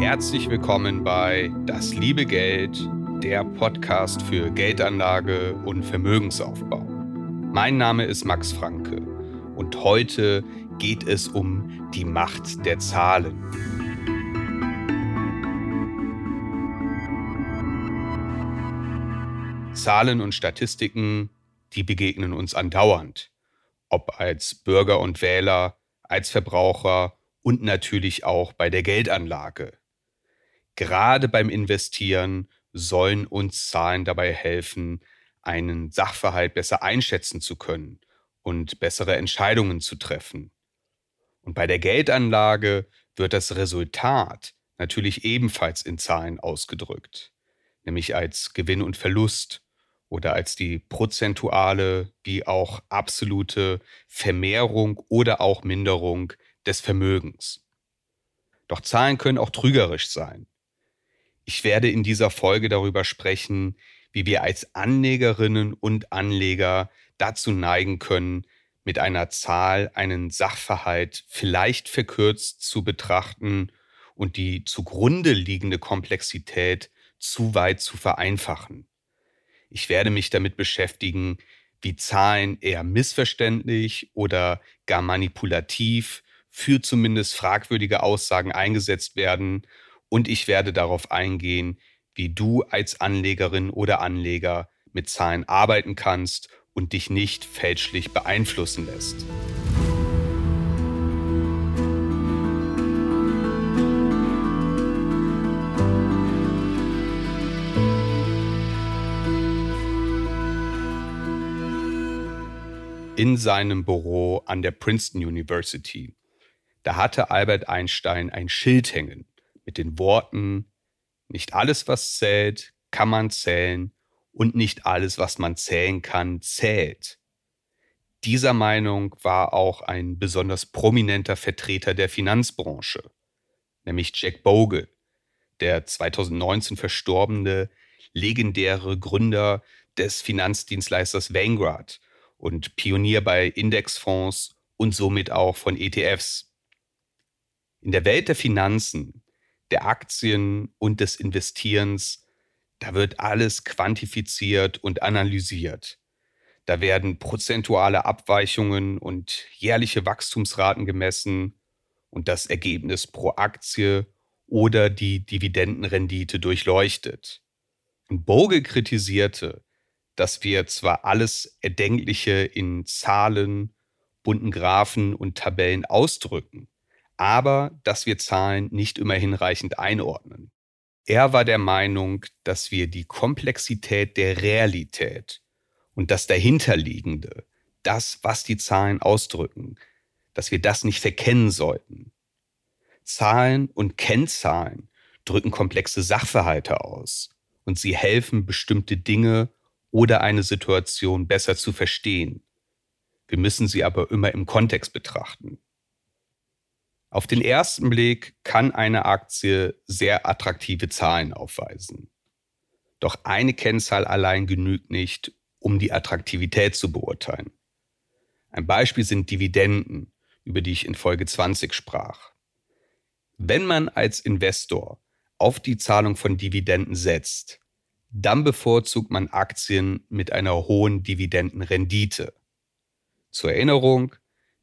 Herzlich willkommen bei Das liebe Geld, der Podcast für Geldanlage und Vermögensaufbau. Mein Name ist Max Franke und heute geht es um die Macht der Zahlen. Zahlen und Statistiken, die begegnen uns andauernd, ob als Bürger und Wähler, als Verbraucher und natürlich auch bei der Geldanlage. Gerade beim Investieren sollen uns Zahlen dabei helfen, einen Sachverhalt besser einschätzen zu können und bessere Entscheidungen zu treffen. Und bei der Geldanlage wird das Resultat natürlich ebenfalls in Zahlen ausgedrückt, nämlich als Gewinn und Verlust oder als die prozentuale wie auch absolute Vermehrung oder auch Minderung des Vermögens. Doch Zahlen können auch trügerisch sein. Ich werde in dieser Folge darüber sprechen, wie wir als Anlegerinnen und Anleger dazu neigen können, mit einer Zahl einen Sachverhalt vielleicht verkürzt zu betrachten und die zugrunde liegende Komplexität zu weit zu vereinfachen. Ich werde mich damit beschäftigen, wie Zahlen eher missverständlich oder gar manipulativ für zumindest fragwürdige Aussagen eingesetzt werden und ich werde darauf eingehen, wie du als Anlegerin oder Anleger mit Zahlen arbeiten kannst und dich nicht fälschlich beeinflussen lässt. In seinem Büro an der Princeton University, da hatte Albert Einstein ein Schild hängen mit den Worten, nicht alles, was zählt, kann man zählen und nicht alles, was man zählen kann, zählt. Dieser Meinung war auch ein besonders prominenter Vertreter der Finanzbranche, nämlich Jack Bogle, der 2019 verstorbene legendäre Gründer des Finanzdienstleisters Vanguard und Pionier bei Indexfonds und somit auch von ETFs. In der Welt der Finanzen der Aktien und des Investierens, da wird alles quantifiziert und analysiert. Da werden prozentuale Abweichungen und jährliche Wachstumsraten gemessen und das Ergebnis pro Aktie oder die Dividendenrendite durchleuchtet. Und Bogle kritisierte, dass wir zwar alles Erdenkliche in Zahlen, bunten Graphen und Tabellen ausdrücken, aber dass wir Zahlen nicht immer hinreichend einordnen. Er war der Meinung, dass wir die Komplexität der Realität und das dahinterliegende, das, was die Zahlen ausdrücken, dass wir das nicht verkennen sollten. Zahlen und Kennzahlen drücken komplexe Sachverhalte aus und sie helfen, bestimmte Dinge oder eine Situation besser zu verstehen. Wir müssen sie aber immer im Kontext betrachten. Auf den ersten Blick kann eine Aktie sehr attraktive Zahlen aufweisen. Doch eine Kennzahl allein genügt nicht, um die Attraktivität zu beurteilen. Ein Beispiel sind Dividenden, über die ich in Folge 20 sprach. Wenn man als Investor auf die Zahlung von Dividenden setzt, dann bevorzugt man Aktien mit einer hohen Dividendenrendite. Zur Erinnerung,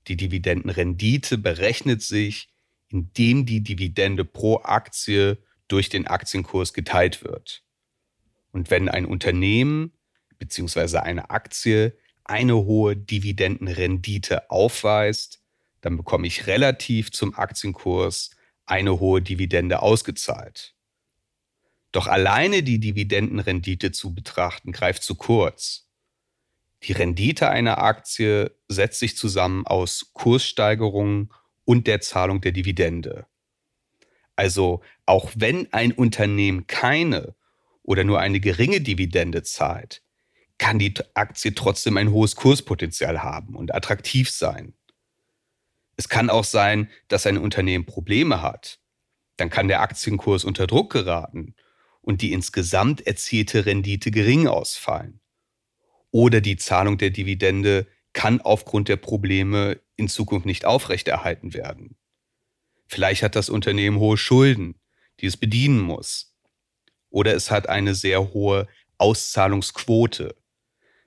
die Dividendenrendite berechnet sich, indem die Dividende pro Aktie durch den Aktienkurs geteilt wird. Und wenn ein Unternehmen bzw. eine Aktie eine hohe Dividendenrendite aufweist, dann bekomme ich relativ zum Aktienkurs eine hohe Dividende ausgezahlt. Doch alleine die Dividendenrendite zu betrachten, greift zu kurz. Die Rendite einer Aktie setzt sich zusammen aus Kurssteigerungen und der Zahlung der Dividende. Also auch wenn ein Unternehmen keine oder nur eine geringe Dividende zahlt, kann die Aktie trotzdem ein hohes Kurspotenzial haben und attraktiv sein. Es kann auch sein, dass ein Unternehmen Probleme hat. Dann kann der Aktienkurs unter Druck geraten und die insgesamt erzielte Rendite gering ausfallen. Oder die Zahlung der Dividende kann aufgrund der Probleme in Zukunft nicht aufrechterhalten werden. Vielleicht hat das Unternehmen hohe Schulden, die es bedienen muss. Oder es hat eine sehr hohe Auszahlungsquote.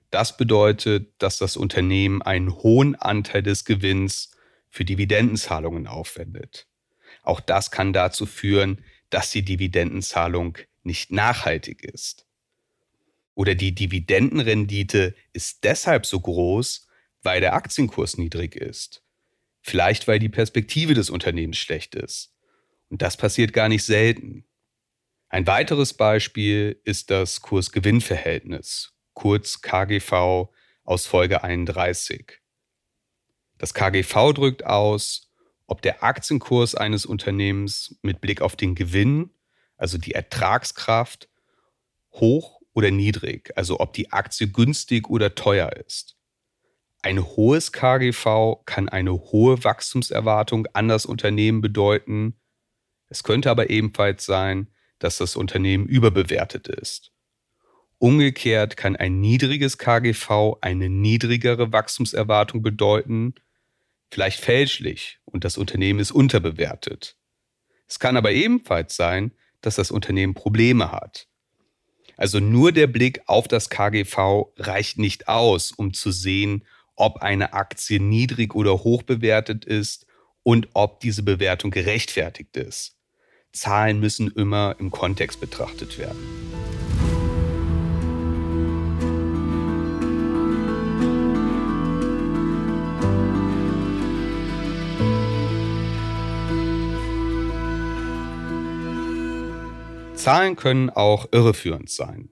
Das bedeutet, dass das Unternehmen einen hohen Anteil des Gewinns für Dividendenzahlungen aufwendet. Auch das kann dazu führen, dass die Dividendenzahlung nicht nachhaltig ist. Oder die Dividendenrendite ist deshalb so groß, weil der Aktienkurs niedrig ist. Vielleicht weil die Perspektive des Unternehmens schlecht ist. Und das passiert gar nicht selten. Ein weiteres Beispiel ist das Kurs-Gewinn-Verhältnis, kurz KGV aus Folge 31. Das KGV drückt aus, ob der Aktienkurs eines Unternehmens mit Blick auf den Gewinn, also die Ertragskraft, hoch oder niedrig, also ob die Aktie günstig oder teuer ist. Ein hohes KGV kann eine hohe Wachstumserwartung an das Unternehmen bedeuten. Es könnte aber ebenfalls sein, dass das Unternehmen überbewertet ist. Umgekehrt kann ein niedriges KGV eine niedrigere Wachstumserwartung bedeuten, vielleicht fälschlich, und das Unternehmen ist unterbewertet. Es kann aber ebenfalls sein, dass das Unternehmen Probleme hat. Also nur der Blick auf das KGV reicht nicht aus, um zu sehen, ob eine Aktie niedrig oder hoch bewertet ist und ob diese Bewertung gerechtfertigt ist. Zahlen müssen immer im Kontext betrachtet werden. Zahlen können auch irreführend sein.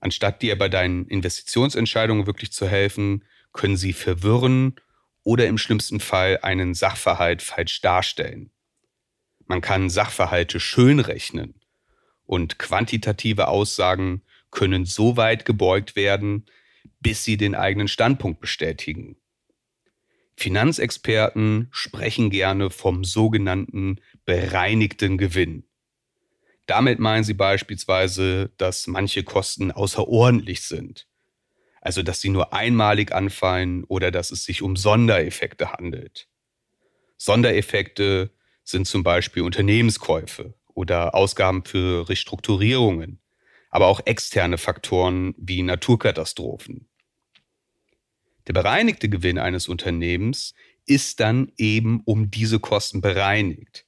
Anstatt dir bei deinen Investitionsentscheidungen wirklich zu helfen, können sie verwirren oder im schlimmsten Fall einen Sachverhalt falsch darstellen. Man kann Sachverhalte schön rechnen und quantitative Aussagen können so weit gebeugt werden, bis sie den eigenen Standpunkt bestätigen. Finanzexperten sprechen gerne vom sogenannten bereinigten Gewinn. Damit meinen sie beispielsweise, dass manche Kosten außerordentlich sind also dass sie nur einmalig anfallen oder dass es sich um Sondereffekte handelt. Sondereffekte sind zum Beispiel Unternehmenskäufe oder Ausgaben für Restrukturierungen, aber auch externe Faktoren wie Naturkatastrophen. Der bereinigte Gewinn eines Unternehmens ist dann eben um diese Kosten bereinigt.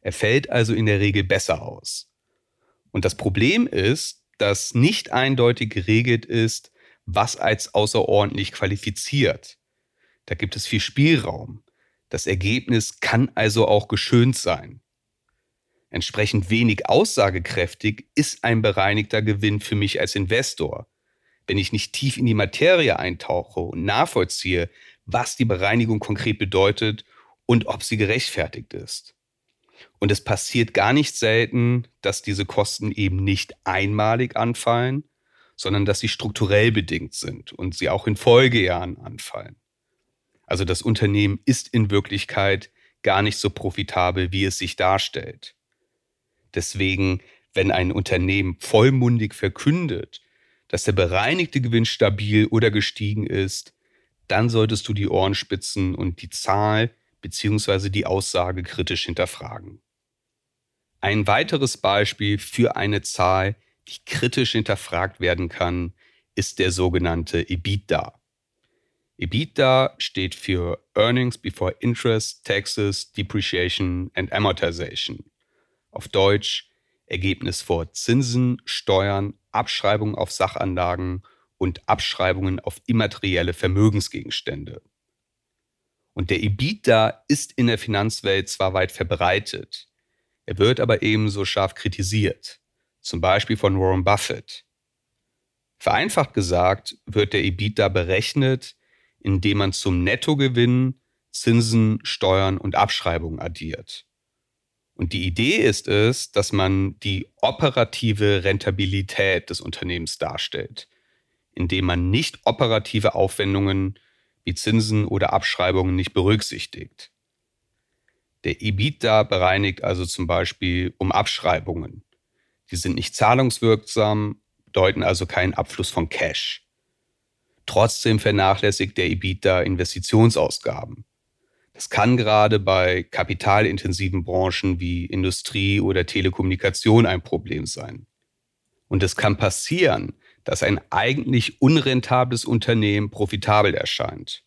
Er fällt also in der Regel besser aus. Und das Problem ist, dass nicht eindeutig geregelt ist, was als außerordentlich qualifiziert. Da gibt es viel Spielraum. Das Ergebnis kann also auch geschönt sein. Entsprechend wenig aussagekräftig ist ein bereinigter Gewinn für mich als Investor. Wenn ich nicht tief in die Materie eintauche und nachvollziehe, was die Bereinigung konkret bedeutet und ob sie gerechtfertigt ist. Und es passiert gar nicht selten, dass diese Kosten eben nicht einmalig anfallen, sondern dass sie strukturell bedingt sind und sie auch in Folgejahren anfallen. Also das Unternehmen ist in Wirklichkeit gar nicht so profitabel, wie es sich darstellt. Deswegen, wenn ein Unternehmen vollmundig verkündet, dass der bereinigte Gewinn stabil oder gestiegen ist, dann solltest du die Ohren spitzen und die Zahl bzw. die Aussage kritisch hinterfragen. Ein weiteres Beispiel für eine Zahl, die kritisch hinterfragt werden kann, ist der sogenannte EBITDA. EBITDA steht für Earnings Before Interest, Taxes, Depreciation and Amortization. Auf Deutsch Ergebnis vor Zinsen, Steuern, Abschreibungen auf Sachanlagen und Abschreibungen auf immaterielle Vermögensgegenstände. Und der EBITDA ist in der Finanzwelt zwar weit verbreitet, er wird aber ebenso scharf kritisiert zum Beispiel von Warren Buffett. Vereinfacht gesagt wird der EBITDA berechnet, indem man zum Nettogewinn Zinsen, Steuern und Abschreibungen addiert. Und die Idee ist es, dass man die operative Rentabilität des Unternehmens darstellt, indem man nicht operative Aufwendungen wie Zinsen oder Abschreibungen nicht berücksichtigt. Der EBITDA bereinigt also zum Beispiel um Abschreibungen. Die sind nicht zahlungswirksam, deuten also keinen Abfluss von Cash. Trotzdem vernachlässigt der EBITDA Investitionsausgaben. Das kann gerade bei kapitalintensiven Branchen wie Industrie oder Telekommunikation ein Problem sein. Und es kann passieren, dass ein eigentlich unrentables Unternehmen profitabel erscheint.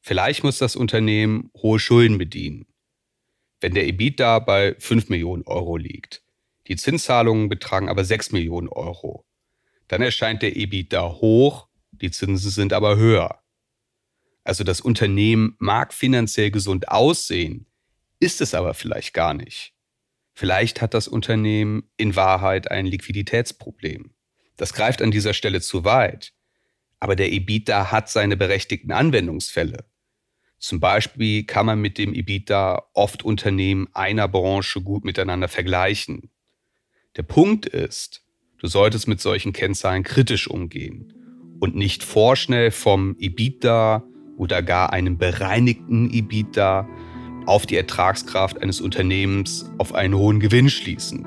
Vielleicht muss das Unternehmen hohe Schulden bedienen. Wenn der EBITDA bei 5 Millionen Euro liegt, die Zinszahlungen betragen aber 6 Millionen Euro, dann erscheint der EBITDA hoch, die Zinsen sind aber höher. Also das Unternehmen mag finanziell gesund aussehen, ist es aber vielleicht gar nicht. Vielleicht hat das Unternehmen in Wahrheit ein Liquiditätsproblem. Das greift an dieser Stelle zu weit. Aber der EBITDA hat seine berechtigten Anwendungsfälle. Zum Beispiel kann man mit dem EBITDA oft Unternehmen einer Branche gut miteinander vergleichen. Der Punkt ist, du solltest mit solchen Kennzahlen kritisch umgehen und nicht vorschnell vom EBITDA oder gar einem bereinigten EBITDA auf die Ertragskraft eines Unternehmens auf einen hohen Gewinn schließen.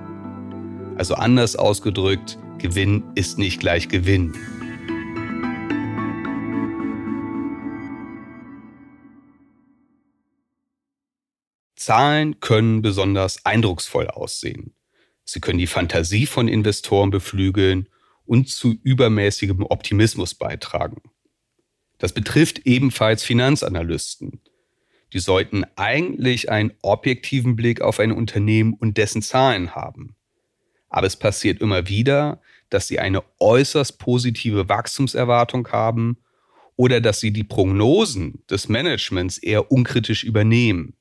Also anders ausgedrückt, Gewinn ist nicht gleich Gewinn. Zahlen können besonders eindrucksvoll aussehen. Sie können die Fantasie von Investoren beflügeln und zu übermäßigem Optimismus beitragen. Das betrifft ebenfalls Finanzanalysten. Die sollten eigentlich einen objektiven Blick auf ein Unternehmen und dessen Zahlen haben. Aber es passiert immer wieder, dass sie eine äußerst positive Wachstumserwartung haben oder dass sie die Prognosen des Managements eher unkritisch übernehmen.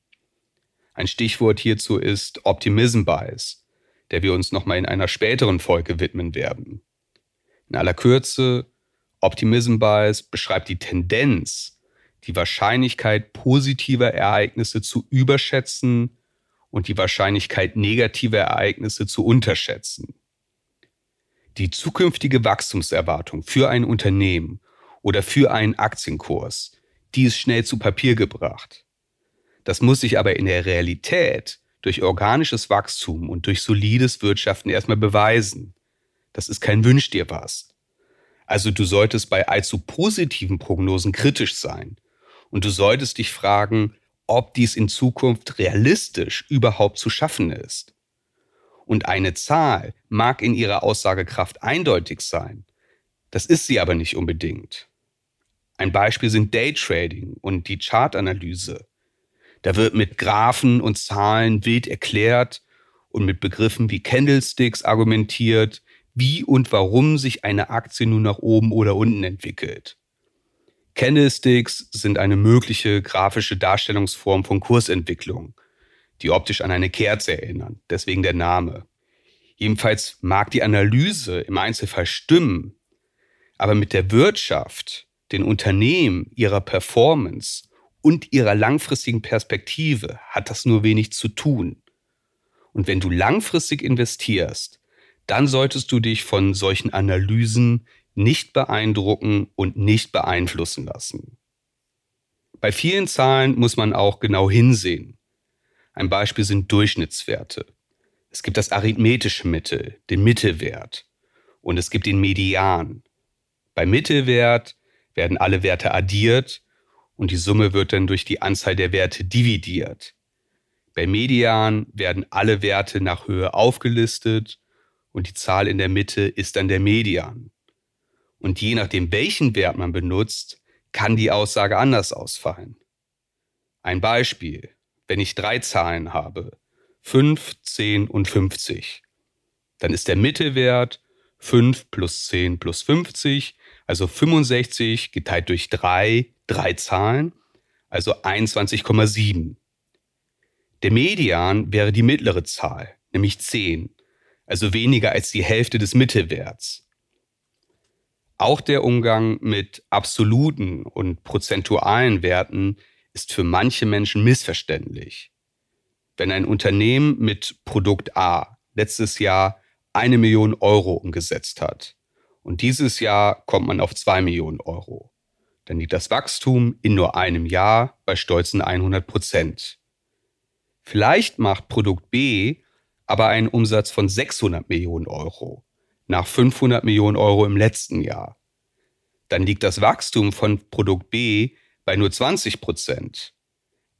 Ein Stichwort hierzu ist Optimism Bias, der wir uns nochmal in einer späteren Folge widmen werden. In aller Kürze, Optimism Bias beschreibt die Tendenz, die Wahrscheinlichkeit positiver Ereignisse zu überschätzen und die Wahrscheinlichkeit negativer Ereignisse zu unterschätzen. Die zukünftige Wachstumserwartung für ein Unternehmen oder für einen Aktienkurs, die ist schnell zu Papier gebracht. Das muss sich aber in der Realität durch organisches Wachstum und durch solides Wirtschaften erstmal beweisen. Das ist kein Wünsch dir was. Also du solltest bei allzu positiven Prognosen kritisch sein. Und du solltest dich fragen, ob dies in Zukunft realistisch überhaupt zu schaffen ist. Und eine Zahl mag in ihrer Aussagekraft eindeutig sein. Das ist sie aber nicht unbedingt. Ein Beispiel sind Daytrading und die Chartanalyse. Da wird mit Graphen und Zahlen wild erklärt und mit Begriffen wie Candlesticks argumentiert, wie und warum sich eine Aktie nun nach oben oder unten entwickelt. Candlesticks sind eine mögliche grafische Darstellungsform von Kursentwicklung, die optisch an eine Kerze erinnern, deswegen der Name. Jedenfalls mag die Analyse im Einzelfall stimmen, aber mit der Wirtschaft, den Unternehmen, ihrer Performance und ihrer langfristigen Perspektive hat das nur wenig zu tun. Und wenn du langfristig investierst, dann solltest du dich von solchen Analysen nicht beeindrucken und nicht beeinflussen lassen. Bei vielen Zahlen muss man auch genau hinsehen. Ein Beispiel sind Durchschnittswerte. Es gibt das arithmetische Mittel, den Mittelwert, und es gibt den Median. Bei Mittelwert werden alle Werte addiert und die Summe wird dann durch die Anzahl der Werte dividiert. Bei Median werden alle Werte nach Höhe aufgelistet und die Zahl in der Mitte ist dann der Median. Und je nachdem, welchen Wert man benutzt, kann die Aussage anders ausfallen. Ein Beispiel, wenn ich drei Zahlen habe, 5, 10 und 50, dann ist der Mittelwert 5 plus 10 plus 50, also 65 geteilt durch 3, drei Zahlen, also 21,7. Der Median wäre die mittlere Zahl, nämlich 10, also weniger als die Hälfte des Mittelwerts. Auch der Umgang mit absoluten und prozentualen Werten ist für manche Menschen missverständlich. Wenn ein Unternehmen mit Produkt A letztes Jahr eine Million Euro umgesetzt hat und dieses Jahr kommt man auf zwei Millionen Euro, dann liegt das Wachstum in nur einem Jahr bei stolzen 100 Prozent. Vielleicht macht Produkt B aber einen Umsatz von 600 Millionen Euro nach 500 Millionen Euro im letzten Jahr. Dann liegt das Wachstum von Produkt B bei nur 20 Prozent.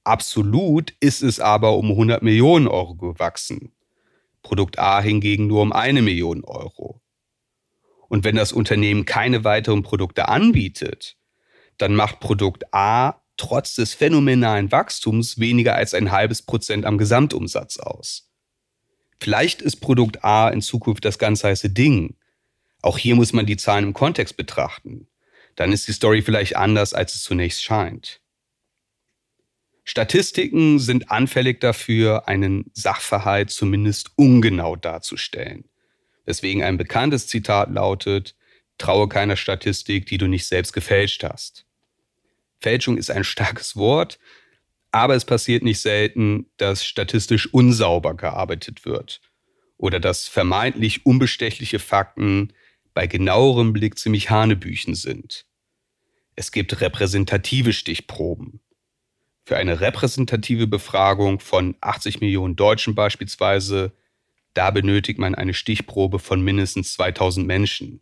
Absolut ist es aber um 100 Millionen Euro gewachsen. Produkt A hingegen nur um eine Million Euro. Und wenn das Unternehmen keine weiteren Produkte anbietet, dann macht Produkt A trotz des phänomenalen Wachstums weniger als ein halbes Prozent am Gesamtumsatz aus. Vielleicht ist Produkt A in Zukunft das ganz heiße Ding. Auch hier muss man die Zahlen im Kontext betrachten. Dann ist die Story vielleicht anders, als es zunächst scheint. Statistiken sind anfällig dafür, einen Sachverhalt zumindest ungenau darzustellen. Weswegen ein bekanntes Zitat lautet, traue keiner Statistik, die du nicht selbst gefälscht hast. Fälschung ist ein starkes Wort, aber es passiert nicht selten, dass statistisch unsauber gearbeitet wird oder dass vermeintlich unbestechliche Fakten bei genauerem Blick ziemlich Hanebüchen sind. Es gibt repräsentative Stichproben. Für eine repräsentative Befragung von 80 Millionen Deutschen beispielsweise, da benötigt man eine Stichprobe von mindestens 2000 Menschen.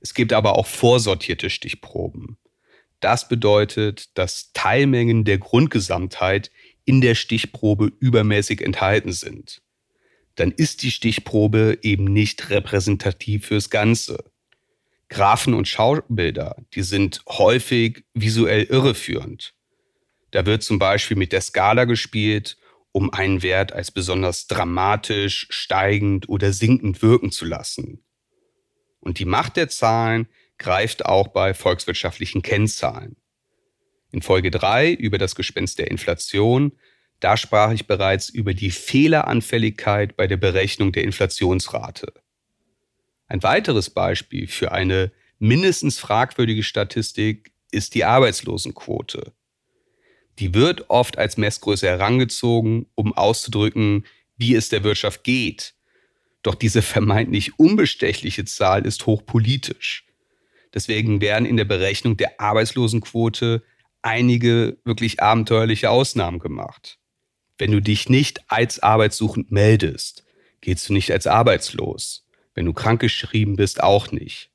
Es gibt aber auch vorsortierte Stichproben. Das bedeutet, dass Teilmengen der Grundgesamtheit in der Stichprobe übermäßig enthalten sind. Dann ist die Stichprobe eben nicht repräsentativ fürs Ganze. Graphen und Schaubilder, die sind häufig visuell irreführend. Da wird zum Beispiel mit der Skala gespielt, um einen Wert als besonders dramatisch, steigend oder sinkend wirken zu lassen. Und die Macht der Zahlen greift auch bei volkswirtschaftlichen Kennzahlen. In Folge 3 über das Gespenst der Inflation, da sprach ich bereits über die Fehleranfälligkeit bei der Berechnung der Inflationsrate. Ein weiteres Beispiel für eine mindestens fragwürdige Statistik ist die Arbeitslosenquote. Die wird oft als Messgröße herangezogen, um auszudrücken, wie es der Wirtschaft geht. Doch diese vermeintlich unbestechliche Zahl ist hochpolitisch. Deswegen werden in der Berechnung der Arbeitslosenquote einige wirklich abenteuerliche Ausnahmen gemacht. Wenn du dich nicht als arbeitssuchend meldest, gehst du nicht als arbeitslos. Wenn du krankgeschrieben bist, auch nicht.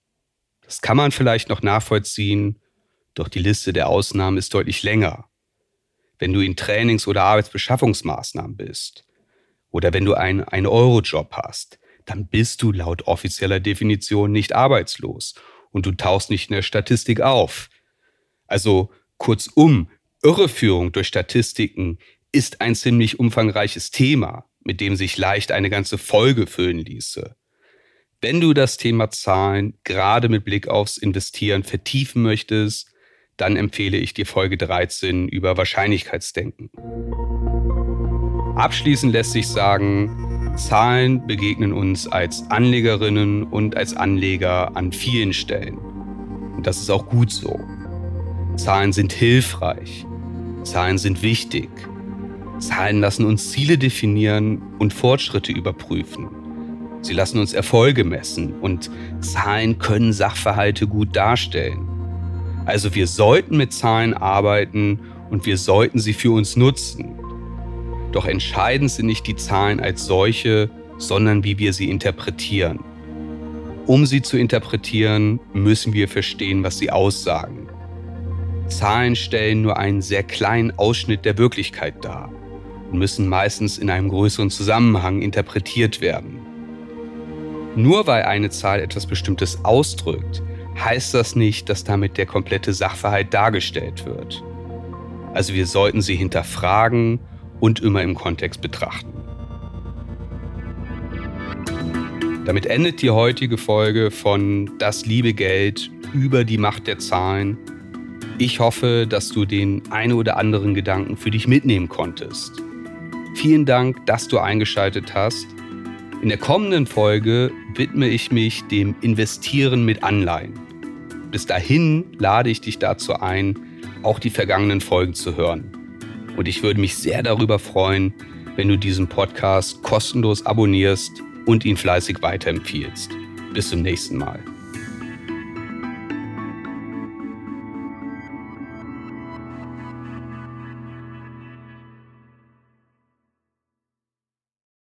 Das kann man vielleicht noch nachvollziehen, doch die Liste der Ausnahmen ist deutlich länger. Wenn du in Trainings- oder Arbeitsbeschaffungsmaßnahmen bist oder wenn du einen, einen Eurojob hast, dann bist du laut offizieller Definition nicht arbeitslos und du tauchst nicht in der Statistik auf. Also kurzum, Irreführung durch Statistiken ist ein ziemlich umfangreiches Thema, mit dem sich leicht eine ganze Folge füllen ließe. Wenn du das Thema Zahlen gerade mit Blick aufs Investieren vertiefen möchtest, dann empfehle ich dir Folge 13 über Wahrscheinlichkeitsdenken. Abschließend lässt sich sagen, Zahlen begegnen uns als Anlegerinnen und als Anleger an vielen Stellen. Und das ist auch gut so. Zahlen sind hilfreich. Zahlen sind wichtig. Zahlen lassen uns Ziele definieren und Fortschritte überprüfen. Sie lassen uns Erfolge messen und Zahlen können Sachverhalte gut darstellen. Also wir sollten mit Zahlen arbeiten und wir sollten sie für uns nutzen. Doch entscheidend sind nicht die Zahlen als solche, sondern wie wir sie interpretieren. Um sie zu interpretieren, müssen wir verstehen, was sie aussagen. Zahlen stellen nur einen sehr kleinen Ausschnitt der Wirklichkeit dar und müssen meistens in einem größeren Zusammenhang interpretiert werden. Nur weil eine Zahl etwas Bestimmtes ausdrückt, heißt das nicht, dass damit der komplette Sachverhalt dargestellt wird. Also wir sollten sie hinterfragen und immer im Kontext betrachten. Damit endet die heutige Folge von Das liebe Geld über die Macht der Zahlen. Ich hoffe, dass du den eine oder anderen Gedanken für dich mitnehmen konntest. Vielen Dank, dass du eingeschaltet hast. In der kommenden Folge widme ich mich dem Investieren mit Anleihen. bis dahin lade ich dich dazu ein, auch die vergangenen Folgen zu hören. Und ich würde mich sehr darüber freuen, wenn du diesen Podcast kostenlos abonnierst und ihn fleißig weiterempfiehlst. Bis zum nächsten Mal.